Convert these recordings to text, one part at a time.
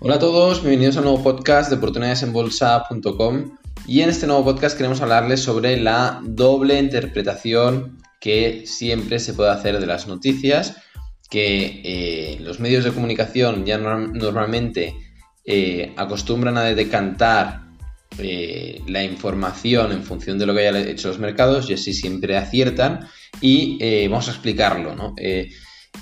Hola a todos, bienvenidos a un nuevo podcast de oportunidadesenbolsa.com y en este nuevo podcast queremos hablarles sobre la doble interpretación que siempre se puede hacer de las noticias, que eh, los medios de comunicación ya normalmente eh, acostumbran a decantar eh, la información en función de lo que hayan hecho los mercados y así siempre aciertan y vamos a explicarlo, ¿no?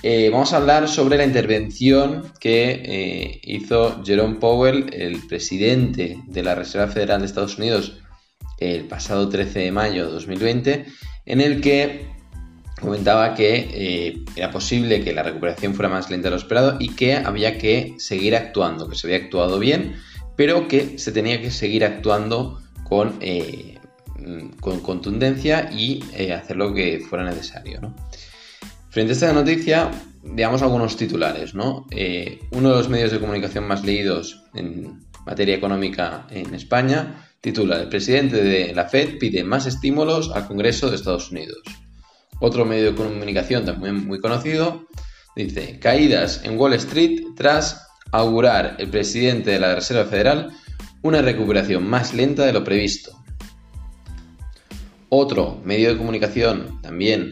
Eh, vamos a hablar sobre la intervención que eh, hizo Jerome Powell, el presidente de la Reserva Federal de Estados Unidos, el pasado 13 de mayo de 2020, en el que comentaba que eh, era posible que la recuperación fuera más lenta de lo esperado y que había que seguir actuando, que se había actuado bien, pero que se tenía que seguir actuando con, con contundencia y hacer lo que fuera necesario. ¿no? Frente a esta noticia, veamos algunos titulares. Eh, uno de los medios de comunicación más leídos en materia económica en España titula El presidente de la Fed pide más estímulos al Congreso de Estados Unidos. Otro medio de comunicación también muy conocido dice caídas en Wall Street tras augurar el presidente de la Reserva Federal una recuperación más lenta de lo previsto. Otro medio de comunicación también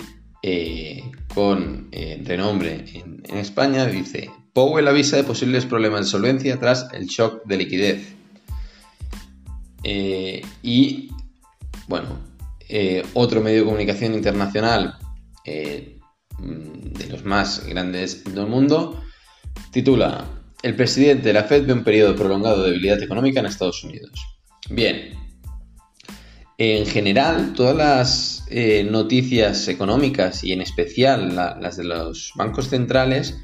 eh, con eh, renombre en, España, dice, Powell avisa de posibles problemas de solvencia tras el shock de liquidez. Eh, y, bueno, otro medio de comunicación internacional de los más grandes del mundo titula, el presidente de la Fed ve un periodo prolongado de debilidad económica en Estados Unidos. Bien, en general, todas las eh, noticias económicas y en especial las de los bancos centrales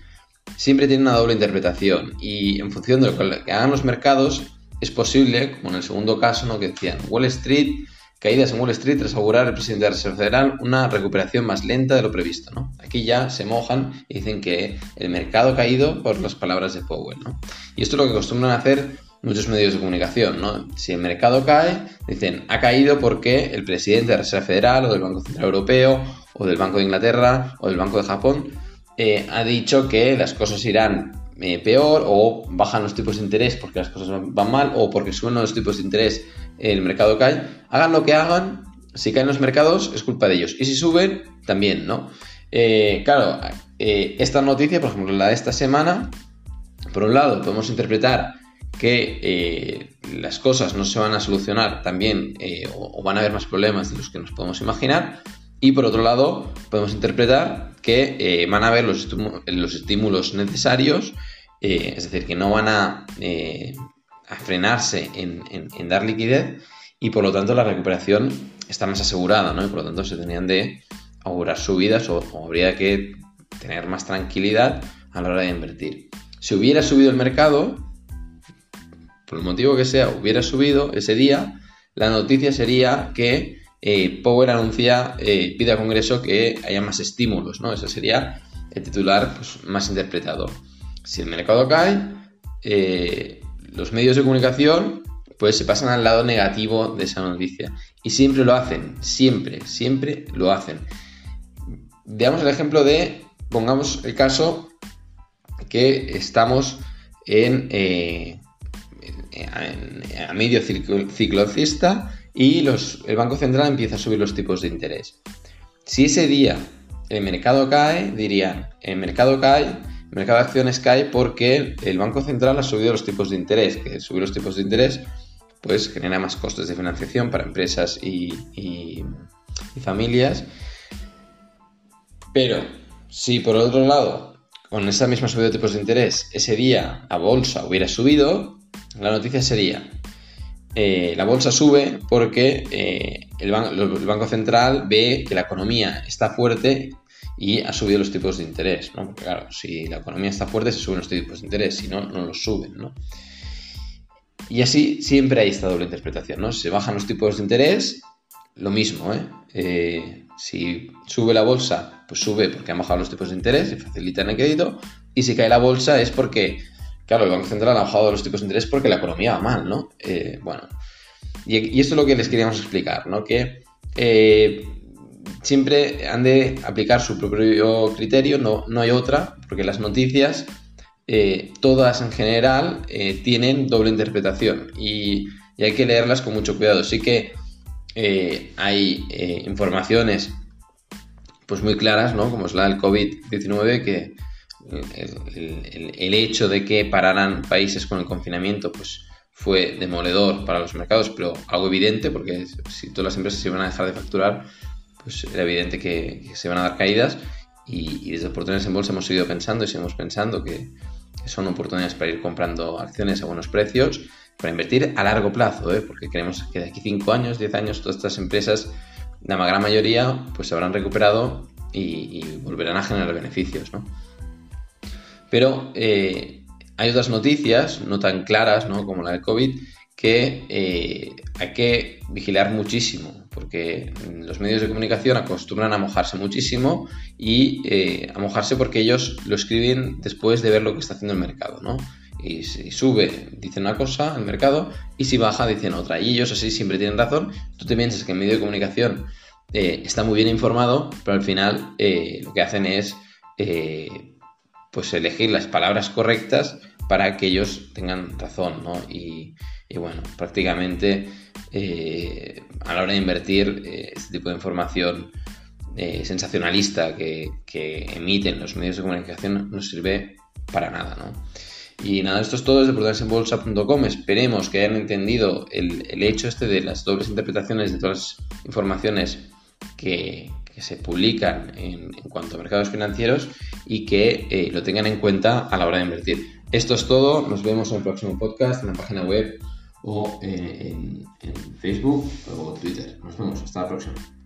siempre tienen una doble interpretación y en función de lo que hagan los mercados es posible, como en el segundo caso, ¿no? que decían Wall Street, caídas en Wall Street tras augurar el presidente de la Reserva Federal una recuperación más lenta de lo previsto. Aquí ya se mojan y dicen que el mercado ha caído por las palabras de Powell. Y esto es lo que acostumbran a hacer muchos medios de comunicación, ¿no? Si el mercado cae, dicen, ha caído porque el presidente de la Reserva Federal o del Banco Central Europeo o del Banco de Inglaterra o del Banco de Japón eh, ha dicho que las cosas irán eh, peor o bajan los tipos de interés porque las cosas van mal o porque suben los tipos de interés el mercado cae. Hagan lo que hagan, si caen los mercados es culpa de ellos y si suben también, ¿no? Eh, claro, esta noticia, por ejemplo, la de esta semana, por un lado podemos interpretar que eh, las cosas no se van a solucionar también eh, o, van a haber más problemas de los que nos podemos imaginar. Y por otro lado, podemos interpretar que eh, van a haber los, los estímulos necesarios, es decir, que no van a, frenarse en, dar liquidez y por lo tanto la recuperación está más asegurada, ¿no? Y por lo tanto se tenían de augurar subidas o habría que tener más tranquilidad a la hora de invertir. Si hubiera subido el mercado, por el motivo que sea, hubiera subido ese día, la noticia sería que eh, Power anuncia, eh, pide al Congreso que haya más estímulos, ¿no? Ese sería el titular pues, más interpretado. Si el mercado cae, eh, los medios de comunicación pues se pasan al lado negativo de esa noticia. Y siempre lo hacen, siempre, siempre lo hacen. Veamos el ejemplo de, pongamos el caso que estamos en, a medio ciclo, alcista y los, el Banco Central empieza a subir los tipos de interés. Si ese día el mercado cae, dirían, el mercado cae, el mercado de acciones cae porque el Banco Central ha subido los tipos de interés, que subir los tipos de interés pues genera más costes de financiación para empresas y, y familias. Pero si por otro lado, con esa misma subida de tipos de interés, ese día la bolsa hubiera subido, la noticia sería, eh, la bolsa sube porque eh, el, Banco Central ve que la economía está fuerte y ha subido los tipos de interés, ¿no? Porque claro, si la economía está fuerte se suben los tipos de interés, si no, no los suben, ¿no? Y así siempre hay esta doble interpretación, ¿no? Si se bajan los tipos de interés, lo mismo, ¿eh? ¿eh? si sube la bolsa, pues sube porque han bajado los tipos de interés y facilitan el crédito, y si cae la bolsa es porque Claro, el Banco Central ha bajado los tipos de interés porque la economía va mal, ¿no? Eh, bueno, y, esto es lo que les queríamos explicar, ¿no? Que eh, siempre han de aplicar su propio criterio, no, no hay otra, porque las noticias eh, todas en general tienen doble interpretación y, hay que leerlas con mucho cuidado. Sí que hay informaciones pues muy claras, ¿no? Como es la del COVID-19, que el, hecho de que pararan países con el confinamiento, pues fue demoledor para los mercados, pero algo evidente, porque si todas las empresas se iban a dejar de facturar, pues era evidente que, se iban a dar caídas. Y, y, desde oportunidades en bolsa hemos seguido pensando y seguimos pensando que, son oportunidades para ir comprando acciones a buenos precios, para invertir a largo plazo, ¿eh? porque creemos que de aquí 5 años, 10 años, todas estas empresas, la gran mayoría, pues se habrán recuperado y, volverán a generar beneficios. ¿no? Pero eh, hay otras noticias, no tan claras ¿no? como la del COVID, que eh, hay que vigilar muchísimo, porque los medios de comunicación acostumbran a mojarse muchísimo y eh, a mojarse porque ellos lo escriben después de ver lo que está haciendo el mercado, ¿no? Y si sube, dicen una cosa el mercado, y si baja, dicen otra. Y ellos así siempre tienen razón. Tú te piensas que el medio de comunicación está muy bien informado, pero al final lo que hacen es pues elegir las palabras correctas para que ellos tengan razón, ¿no? Y, bueno, prácticamente eh, a la hora de invertir eh, este tipo de información eh, sensacionalista que, emiten los medios de comunicación no sirve para nada, ¿no? Y nada, esto es todo desde portalesenbolsa.com. Esperemos que hayan entendido el, el, hecho este de las dobles interpretaciones de todas las informaciones que, se publican en, cuanto a mercados financieros y que lo tengan en cuenta a la hora de invertir. Esto es todo, nos vemos en el próximo podcast, en la página web o eh, en, en Facebook o Twitter. Nos vemos, hasta la próxima.